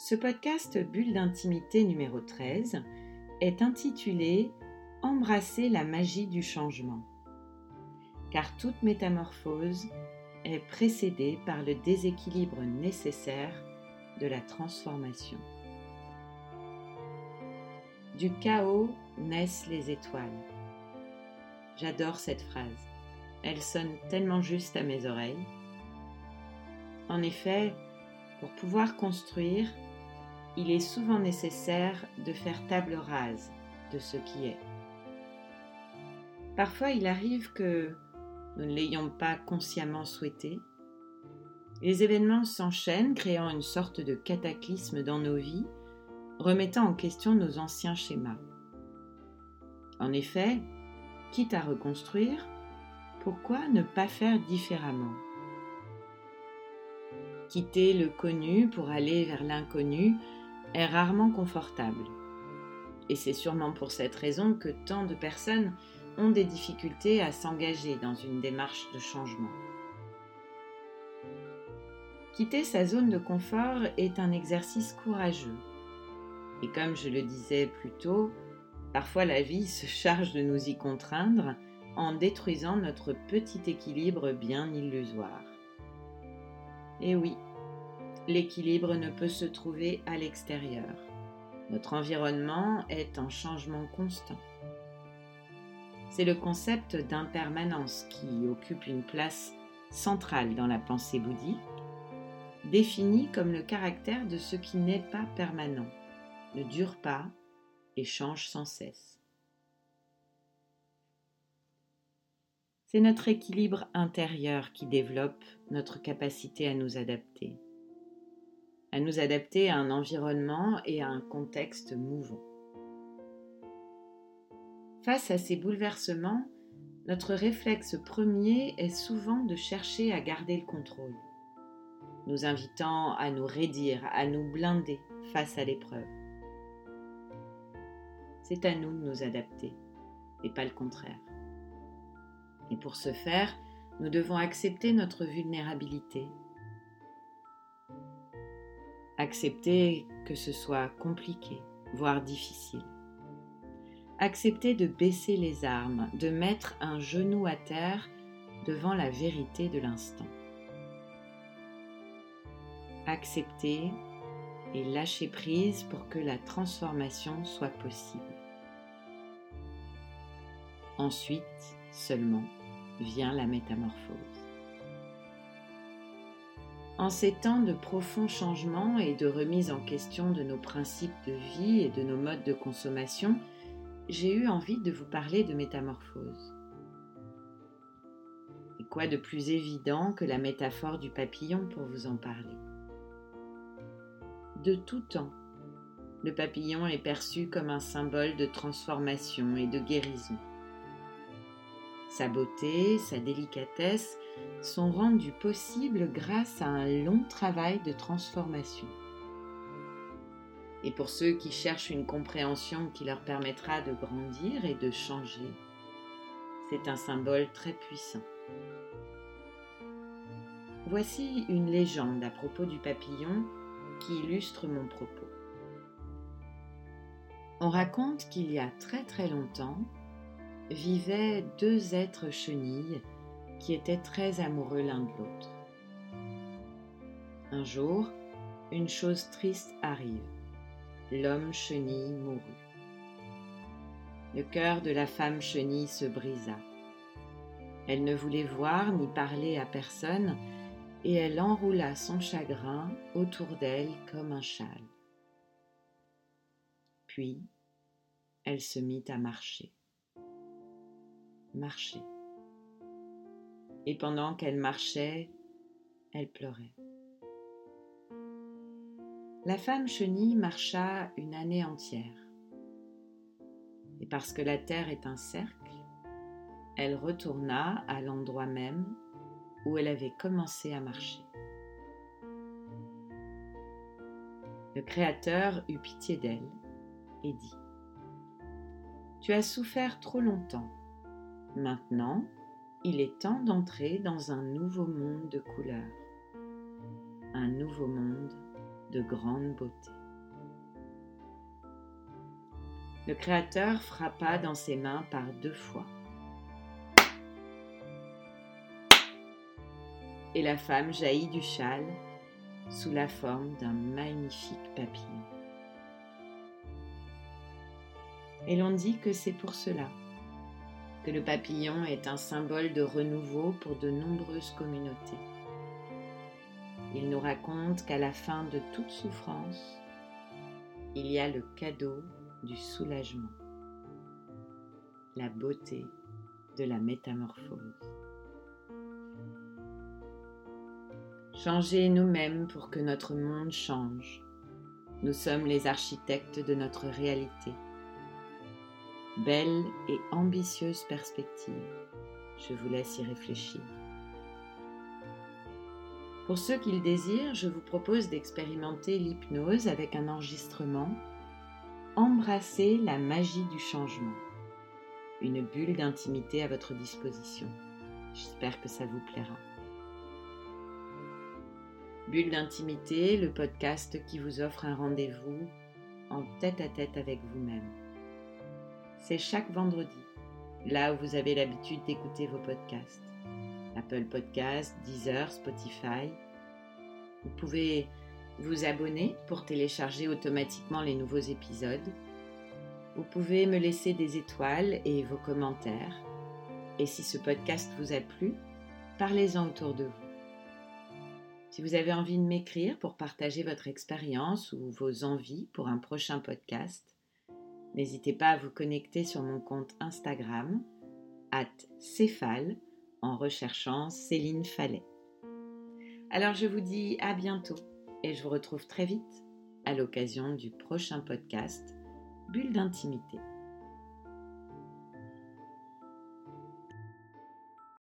Ce podcast Bulle d'intimité numéro 13 est intitulé Embrasser la magie du changement. Car toute métamorphose est précédée par le déséquilibre nécessaire de la transformation. Du chaos naissent les étoiles. J'adore cette phrase. Elle sonne tellement juste à mes oreilles. En effet, pour pouvoir construire, il est souvent nécessaire de faire table rase de ce qui est. Parfois, il arrive que nous ne l'ayons pas consciemment souhaité. Les événements s'enchaînent, créant une sorte de cataclysme dans nos vies, remettant en question nos anciens schémas. En effet, quitte à reconstruire, pourquoi ne pas faire différemment? Quitter le connu pour aller vers l'inconnu est rarement confortable. Et c'est sûrement pour cette raison que tant de personnes ont des difficultés à s'engager dans une démarche de changement. Quitter sa zone de confort est un exercice courageux. Et comme je le disais plus tôt, parfois la vie se charge de nous y contraindre en détruisant notre petit équilibre bien illusoire. Et oui, l'équilibre ne peut se trouver à l'extérieur. Notre environnement est en changement constant. C'est le concept d'impermanence qui occupe une place centrale dans la pensée bouddhique, défini comme le caractère de ce qui n'est pas permanent, ne dure pas et change sans cesse. C'est notre équilibre intérieur qui développe notre capacité à nous adapter à nous adapter à un environnement et à un contexte mouvant. Face à ces bouleversements, notre réflexe premier est souvent de chercher à garder le contrôle, nous invitant à nous raidir, à nous blinder face à l'épreuve. C'est à nous de nous adapter, et pas le contraire. Et pour ce faire, nous devons accepter notre vulnérabilité, Accepter que ce soit compliqué, voire difficile. Accepter de baisser les armes, de mettre un genou à terre devant la vérité de l'instant. Accepter et lâcher prise pour que la transformation soit possible. Ensuite, seulement, vient la métamorphose. En ces temps de profonds changements et de remise en question de nos principes de vie et de nos modes de consommation, j'ai eu envie de vous parler de métamorphose. Et quoi de plus évident que la métaphore du papillon pour vous en parler? De tout temps, le papillon est perçu comme un symbole de transformation et de guérison. Sa beauté, sa délicatesse sont rendues possibles grâce à un long travail de transformation. Et pour ceux qui cherchent une compréhension qui leur permettra de grandir et de changer, c'est un symbole très puissant. Voici une légende à propos du papillon qui illustre mon propos. On raconte qu'il y a très très longtemps, vivaient deux êtres chenilles qui étaient très amoureux l'un de l'autre. Un jour, une chose triste arrive. L'homme chenille mourut. Le cœur de la femme chenille se brisa. Elle ne voulait voir ni parler à personne, et elle enroula son chagrin autour d'elle comme un châle. Puis, elle se mit à marcher marcher. Et pendant qu'elle marchait, elle pleurait. La femme chenille marcha une année entière. Et parce que la terre est un cercle, elle retourna à l'endroit même où elle avait commencé à marcher. Le Créateur eut pitié d'elle et dit Tu as souffert trop longtemps. Maintenant, il est temps d'entrer dans un nouveau monde de couleurs, un nouveau monde de grande beauté. Le Créateur frappa dans ses mains par deux fois. Et la femme jaillit du châle sous la forme d'un magnifique papillon. Et l'on dit que c'est pour cela le papillon est un symbole de renouveau pour de nombreuses communautés. Il nous raconte qu'à la fin de toute souffrance, il y a le cadeau du soulagement, la beauté de la métamorphose. Changez nous-mêmes pour que notre monde change. Nous sommes les architectes de notre réalité. Belle et ambitieuse perspective. Je vous laisse y réfléchir. Pour ceux qui le désirent, je vous propose d'expérimenter l'hypnose avec un enregistrement Embrassez la magie du changement. Une bulle d'intimité à votre disposition. J'espère que ça vous plaira. Bulle d'intimité, le podcast qui vous offre un rendez-vous en tête à tête avec vous-même. C'est chaque vendredi, là où vous avez l'habitude d'écouter vos podcasts. Apple Podcasts, Deezer, Spotify. Vous pouvez vous abonner pour télécharger automatiquement les nouveaux épisodes. Vous pouvez me laisser des étoiles et vos commentaires. Et si ce podcast vous a plu, parlez-en autour de vous. Si vous avez envie de m'écrire pour partager votre expérience ou vos envies pour un prochain podcast, n'hésitez pas à vous connecter sur mon compte Instagram, at Céphale, en recherchant Céline Fallet. Alors je vous dis à bientôt et je vous retrouve très vite à l'occasion du prochain podcast Bulle d'intimité.